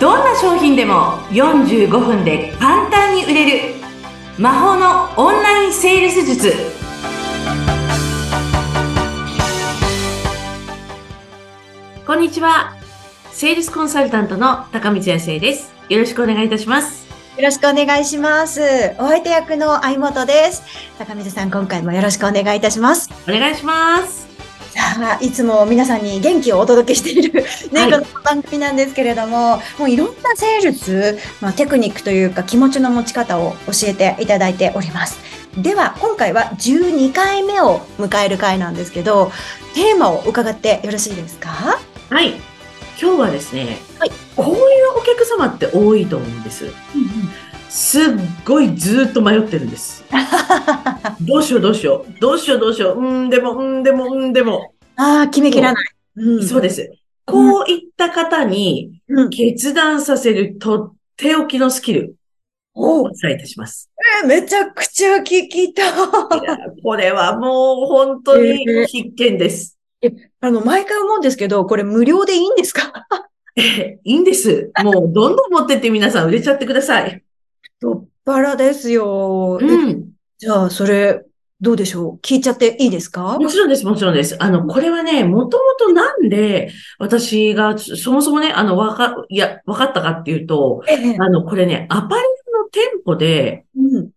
どんな商品でも45分で簡単に売れる魔法のオンラインセールス術こんにちはセールスコンサルタントの高光康生ですよろしくお願いいたしますよろしくお願いします。お相手役の相本です。高水さん、今回もよろしくお願いいたします。お願いしますさあ、いつも皆さんに元気をお届けしている、ね、はい。この番組なんですけれども、もういろんなセールス、まあ、テクニックというか気持ちの持ち方を教えていただいております。では、今回は12回目を迎える回なんですけど、テーマを伺ってよろしいですか？はい。今日はですね、はい。こういうお客様って多いと思うんですすっごいずーっと迷ってるんです どうしようどうしようどうしようどうしよううんでもうんでもうんでもああ、決めきらない。うんそうです。こういった方にうん決断させるとっておきのスキルをおお伝えいたします。えめちゃくちゃ聞きたこれはもう本当に必見です。あの、毎回思うんですけど、これ無料でいいんですか？えいいんです。もうどんどん持ってって皆さん売れちゃってください。太っ腹ですよ。えうん。じゃあ、それ、どうでしょう？聞いちゃっていいですか？もちろんです、もちろんです。あの、これはね、もともとなんで私がそそもそもね、あの、わか、いや、わかったかっていうと、ええ。あの、これね、アパレルの店舗で、うん。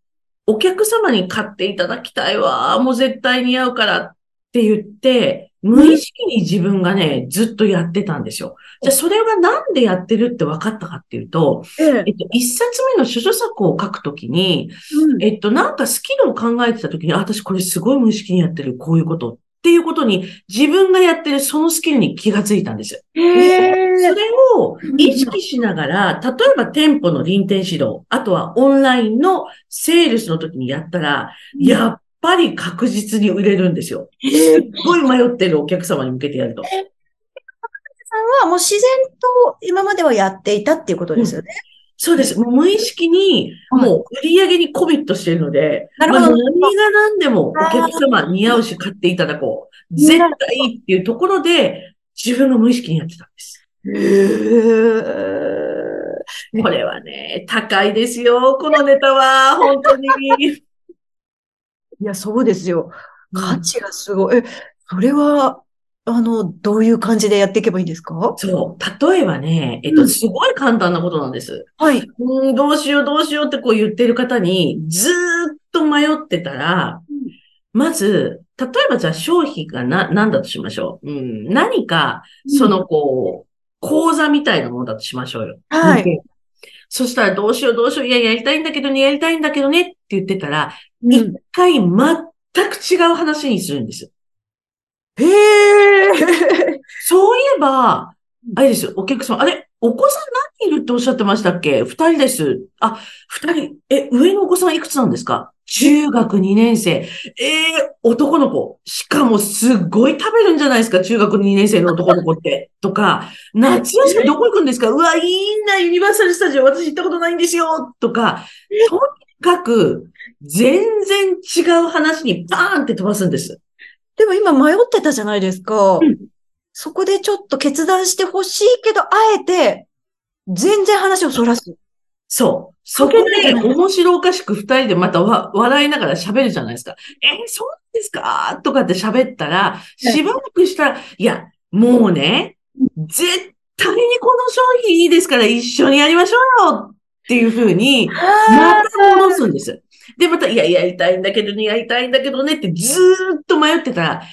お客様に買っていただきたいわ。もう絶対似合うからって言って、無意識に自分がね、ずっとやってたんですよ。じゃあ、それはなんでやってるって分かったかっていうと、ええ。えっと、一冊目の書書作を書くときに、うん。えっと、なんかスキルを考えてたときに、あ、私これすごい無意識にやってる、こういうことっていうことに、自分がやってるそのスキルに気がついたんです。それを意識しながら、例えば店舗の臨店指導、あとはオンラインのセールスの時にやったら、やっぱり確実に売れるんですよ。すっごい迷ってるお客様に向けてやると。さんはもう自然と今まではやっていたっていうことですよね。そうです。もう無意識に、はいもう売り上げにコミットしているので、なるほどまあ何が何でもお客様似合うし買っていただこう。絶対いいっていうところで、自分が無意識にやってたんです。へこれはね、高いですよ。このネタは、本当に。いや、そうですよ。価値がすごい。え、それは、あの、どういう感じでやっていけばいいんですか？そう。例えばね、えっと、うんすごい簡単なことなんです。はい。うん、どうしようどうしようってこう言ってる方に、ずーっと迷ってたら、まず、例えばじゃあ商品がな、何だとしましょう。うん、何か、そのこう、講座みたいなものだとしましょうよ。はいでそしたらどうしようどうしよう、いや、やりたいんだけどね、やりたいんだけどねって言ってたら、うん一回全く違う話にするんです。へえ。そういえば、あれですよ、お客様、あれ、お子さん何人いるっておっしゃってましたっけ？二人です。あ、二人、え、上のお子さんいくつなんですか？中学2年生。えー、男の子。しかもすっごい食べるんじゃないですか？中学2年生の男の子って。とか、夏休みどこ行くんですか？うわ、いいな、ユニバーサルスタジオ。私行ったことないんですよ。とか、とにかく、全然違う話にバーンって飛ばすんです。でも今迷ってたじゃないですか。うんそこでちょっと決断してほしいけど、あえて、全然話をそらす。そう。そこで面白おかしく二人でまたわ笑いながら喋るじゃないですか。えーそうなんですか？とかって喋ったら、しばらくしたら、いや、もうね、絶対にこの商品いいですから一緒にやりましょうよっていうふうに、また戻すんです。で、また、いや、やりたいんだけどね、やりたいんだけどねってずーっと迷ってたら、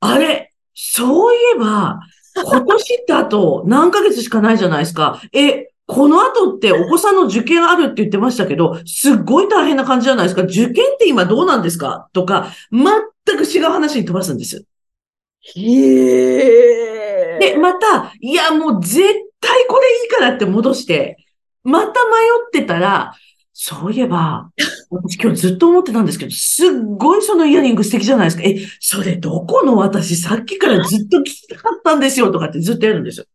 あれ、そういえば、今年ってあと何ヶ月しかないじゃないですか。え、この後ってお子さんの受験あるって言ってましたけど、すっごい大変な感じじゃないですか。受験って今どうなんですか？とか、全く違う話に飛ばすんです。へえ。で、また、いや、もう絶対これいいからって戻して、また迷ってたら、そういえば、私今日ずっと思ってたんですけど、すっごいそのイヤリング素敵じゃないですか。え、それどこの私さっきからずっと聞きたかったんですよとかってずっとやるんですよ。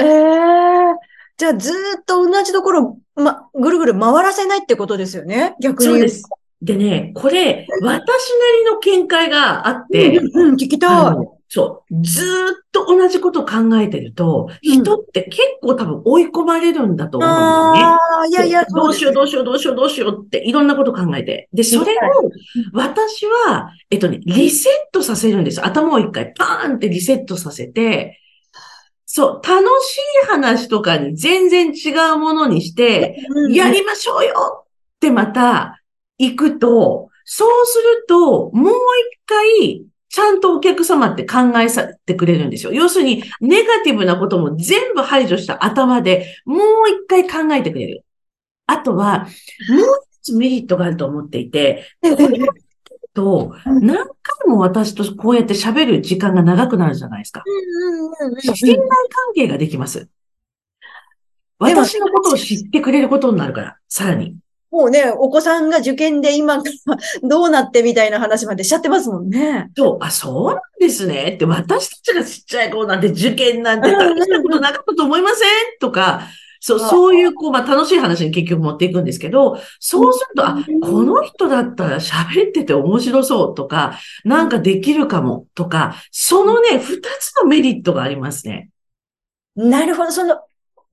へえ。じゃあずーっと同じところ、ま、ぐるぐる回らせないってことですよね？逆に。そうです。でね、これ、私なりの見解があって、うんうん、聞きたい。そう、ずーっと同じことを考えてると、人って結構多分追い込まれるんだと思うんだよね。ああ、いやいや、どうしよう、どうしよう、どうしよう、どうしようって、いろんなこと考えて。で、それを、私は、えっとね、リセットさせるんです。頭を一回パーンってリセットさせて、そう、楽しい話とかに全然違うものにして、うんやりましょうよってまた行くと、そうすると、もう一回、ちゃんとお客様って考えさってくれるんですよ。要するに、ネガティブなことも全部排除した頭でもう一回考えてくれる。あとは、もう一つメリットがあると思っていて、と、何回も私とこうやって喋る時間が長くなるじゃないですか。信頼関係ができます。私のことを知ってくれることになるから、さらに。もうね、お子さんが受験で今 どうなってみたいな話までしちゃってますもんね。そう、あ、そうなんですね。って、私たちがちっちゃい頃なんて受験なんて大したことなかったと思いません？とか、そう、あそういう、こう、まあ、楽しい話に結局持っていくんですけど、そうすると、あ、この人だったら喋ってて面白そうとか、なんかできるかもとか、そのね、二つのメリットがありますね。なるほど。その、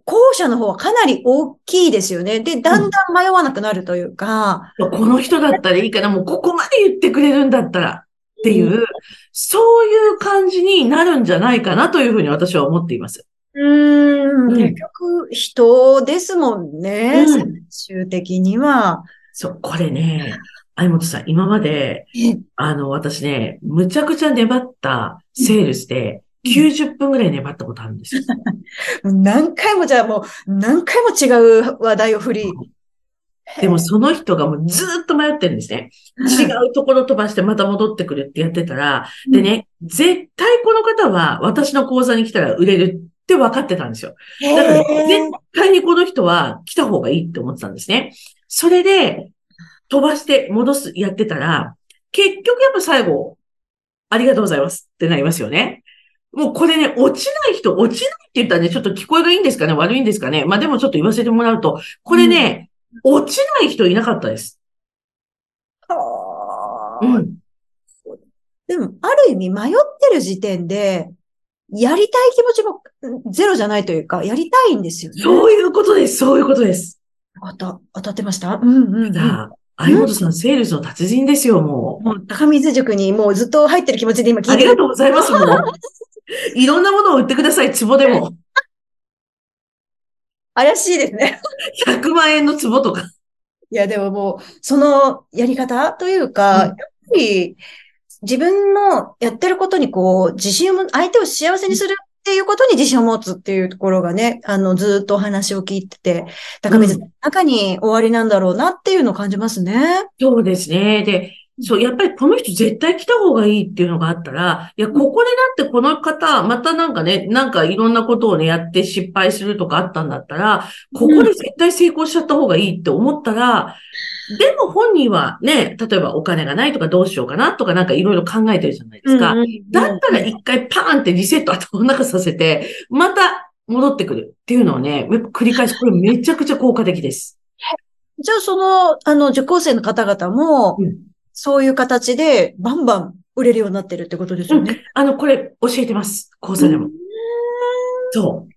後者の方はかなり大きいですよね。で、だんだん迷わなくなるというか、この人だったらいいかな、もうここまで言ってくれるんだったら。っていう、そういう感じになるんじゃないかなというふうに私は思っています。うーん、うん。結局、人ですもんね。うん。最終的には。そう、これね、相本さん、今まで、あの、私ね、むちゃくちゃ粘ったセールスで、90分ぐらい粘ったことあるんですよ。何回もじゃあもう、何回も違う話題を振り。でもその人がもうずーっと迷ってるんですね。違うところ飛ばしてまた戻ってくるってやってたら、でね、絶対この方は私の講座に来たら売れるって分かってたんですよ。へだからー絶対にこの人は来た方がいいって思ってたんですね。それで飛ばして戻す、やってたら、結局やっぱ最後、ありがとうございますってなりますよね。もうこれね、落ちない人、落ちないって言ったらね、ちょっと聞こえがいいんですかね悪いんですかねまあでもちょっと言わせてもらうと、これね、落ちない人いなかったです。はあうん。でも、ある意味迷ってる時点で、やりたい気持ちもうんゼロじゃないというか、やりたいんですよね。そういうことです。そういうことです。当た、当たってました？うんうん、うん。相本さん、セールスの達人ですよ、もう。もう、高水塾にもうずっと入ってる気持ちで今聞あいてる。りがとうございます、もう。いろんなものを売ってください、壺でも。怪しいですね。100万円の壺とか。いや、でももう、そのやり方というか、うんやっぱり自分のやってることにこう、自信をも、相手を幸せにするっていうことに自信を持つっていうところがね、あの、ずっとお話を聞いてて、高水の中に終わりなんだろうなっていうのを感じますね。そうですね。で、そう、やっぱりこの人絶対来た方がいいっていうのがあったら、いや、ここでだってこの方、またなんかね、なんかいろんなことをね、やって失敗するとかあったんだったら、ここで絶対成功しちゃった方がいいって思ったら、でも本人はね、例えばお金がないとかどうしようかなとかなんかいろいろ考えてるじゃないですか。だったら一回パーンってリセット頭の中させて、また戻ってくるっていうのをね、やっぱ繰り返し、これめちゃくちゃ効果的です。じゃあ、その、あの、受講生の方々もうん、そういう形でバンバン売れるようになってるってことですよね。あの、これ教えてます。講座でも。そ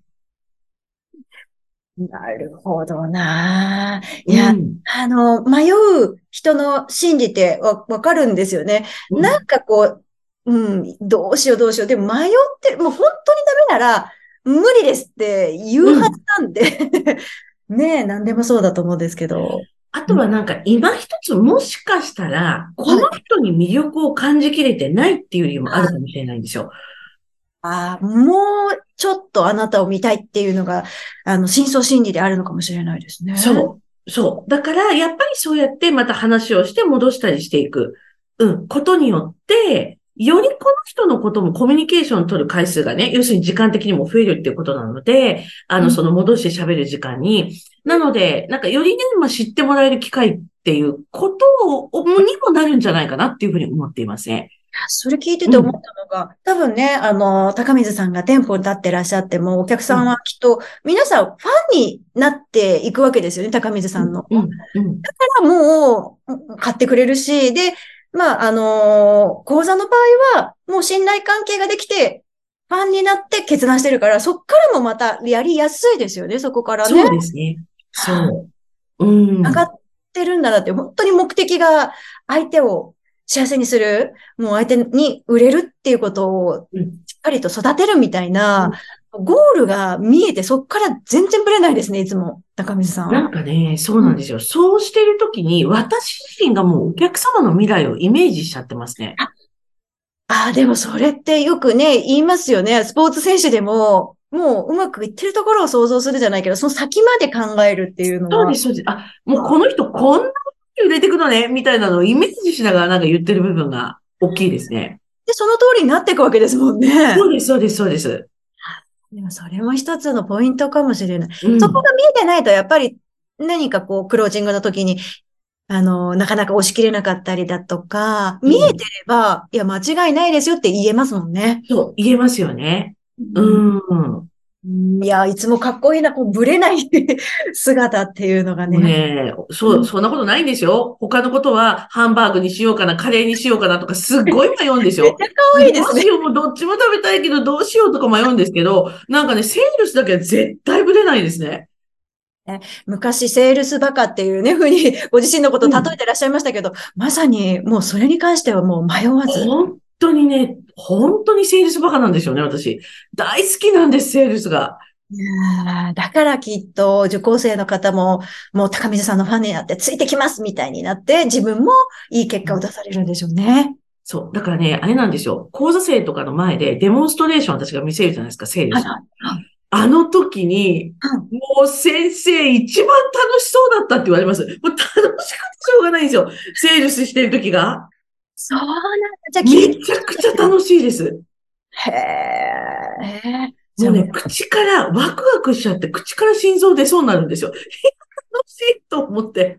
なるほどな。う。いや、うんあの、迷う人の心理ってわ、わかるんですよね。うんなんかこう、うん、どうしようどうしよう。でも迷って、もう本当にダメなら、無理ですって言うはずなんで、ねえ、何でもそうだと思うんですけど。あとはなんか今一つもしかしたら、この人に魅力を感じきれてないっていう理由もあるかもしれないんですよ。ああ、もうちょっとあなたを見たいっていうのが、あの、深層心理であるのかもしれないですね。そう。そう。だから、やっぱりそうやってまた話をして戻したりしていく。うん。ことによって、よりこの人のこともコミュニケーションを取る回数がね、要するに時間的にも増えるっていうことなので、あの、うんその戻して喋る時間に。なので、なんかよりね、まあ、知ってもらえる機会っていうことを、にもなるんじゃないかなっていうふうに思っていますね。それ聞いてて思ったのが、多分ね、あの、高水さんが店舗に立ってらっしゃっても、お客さんはきっと、皆さんファンになっていくわけですよね、高水さんの。うんうんだからもう、買ってくれるし、で、まあ、あの講座の場合は、もう信頼関係ができて、ファンになって決断してるから、そっからもまたやりやすいですよね、そこからね。そうですね。そう。うん。上がってるんだなって、本当に目的が相手を幸せにする、もう相手に売れるっていうことをうんしっかりと育てるみたいな、ゴールが見えて、そっから全然ぶれないですね、いつも、高水さん。なんかね、そうなんですよ。そうしてるときに、私自身がもうお客様の未来をイメージしちゃってますね。ああ、でもそれってよくね、言いますよね。スポーツ選手でも、もううまくいってるところを想像するじゃないけど、その先まで考えるっていうのは。そうです、そうです。あ、もうこの人こんなに売れてくのね、みたいなのをイメージしながらなんか言ってる部分が大きいですね。で、その通りになっていくわけですもんね。そうです、そうです、そうです。でもそれも一つのポイントかもしれない。うんそこが見えてないと、やっぱり何かこう、クロージングの時に、あの、なかなか押し切れなかったりだとか、うん見えてれば、いや、間違いないですよって言えますもんね。そう、言えますよね。うん。うんいや、いつもかっこいいな、こう、ぶれない 姿っていうのがね。ねえ、そう、そんなことないんですよ。他のことは、ハンバーグにしようかな、カレーにしようかなとか、すっごい迷うんですよ。めっちゃ可愛いですねどうし。よう、もうどっちも食べたいけど、どうしようとか迷うんですけど、なんかね、セールスだけは絶対ぶれないですね。昔、セールスバカっていうね、ふうに、ご自身のことを例えてらっしゃいましたけど、まさに、もうそれに関してはもう迷わず。本当にね、本当にセールスバカなんですよね、私。大好きなんです、セールスが。いやーだからきっと受講生の方も、もう高水さんのファンになってついてきますみたいになって、自分もいい結果を出されるんでしょうね。そう。だからね、あれなんですよ。講座生とかの前でデモンストレーション私が見せるじゃないですか、セールス。あの時に、もう先生一番楽しそうだったって言われます。もう楽しくてしょうがないんですよ。セールスしてる時が。そうなんだ。じゃあ、めちゃくちゃ楽しいです。へえ。もうね、口からワクワクしちゃって、口から心臓出そうになるんですよ。楽しいと思って。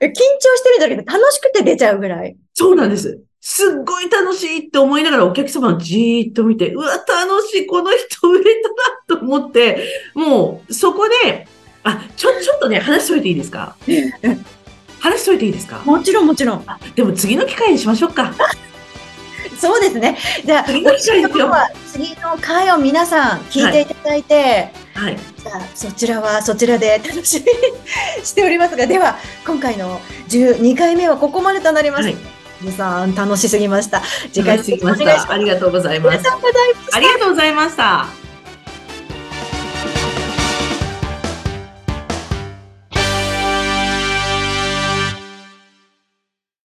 え緊張してるだけで楽しくて出ちゃうぐらい？そうなんです。すっごい楽しいって思いながらお客様をじーっと見て、うわ、楽しい、この人売れたなと思って、もうそこで、あ、ちょ、ちょっとね、話しといていいですか？話しといていいですか？もちろんもちろん。でも次の機会にしましょうか。そうですね。じゃあ、次の回を皆さん聞いていただいて、はい。じゃあそちらはそちらで楽しみにしておりますが、では、今回の12回目はここまでとなります。はい。皆さん、楽しすぎました。次回お願いします。ありがとうございます。ありがとうございました。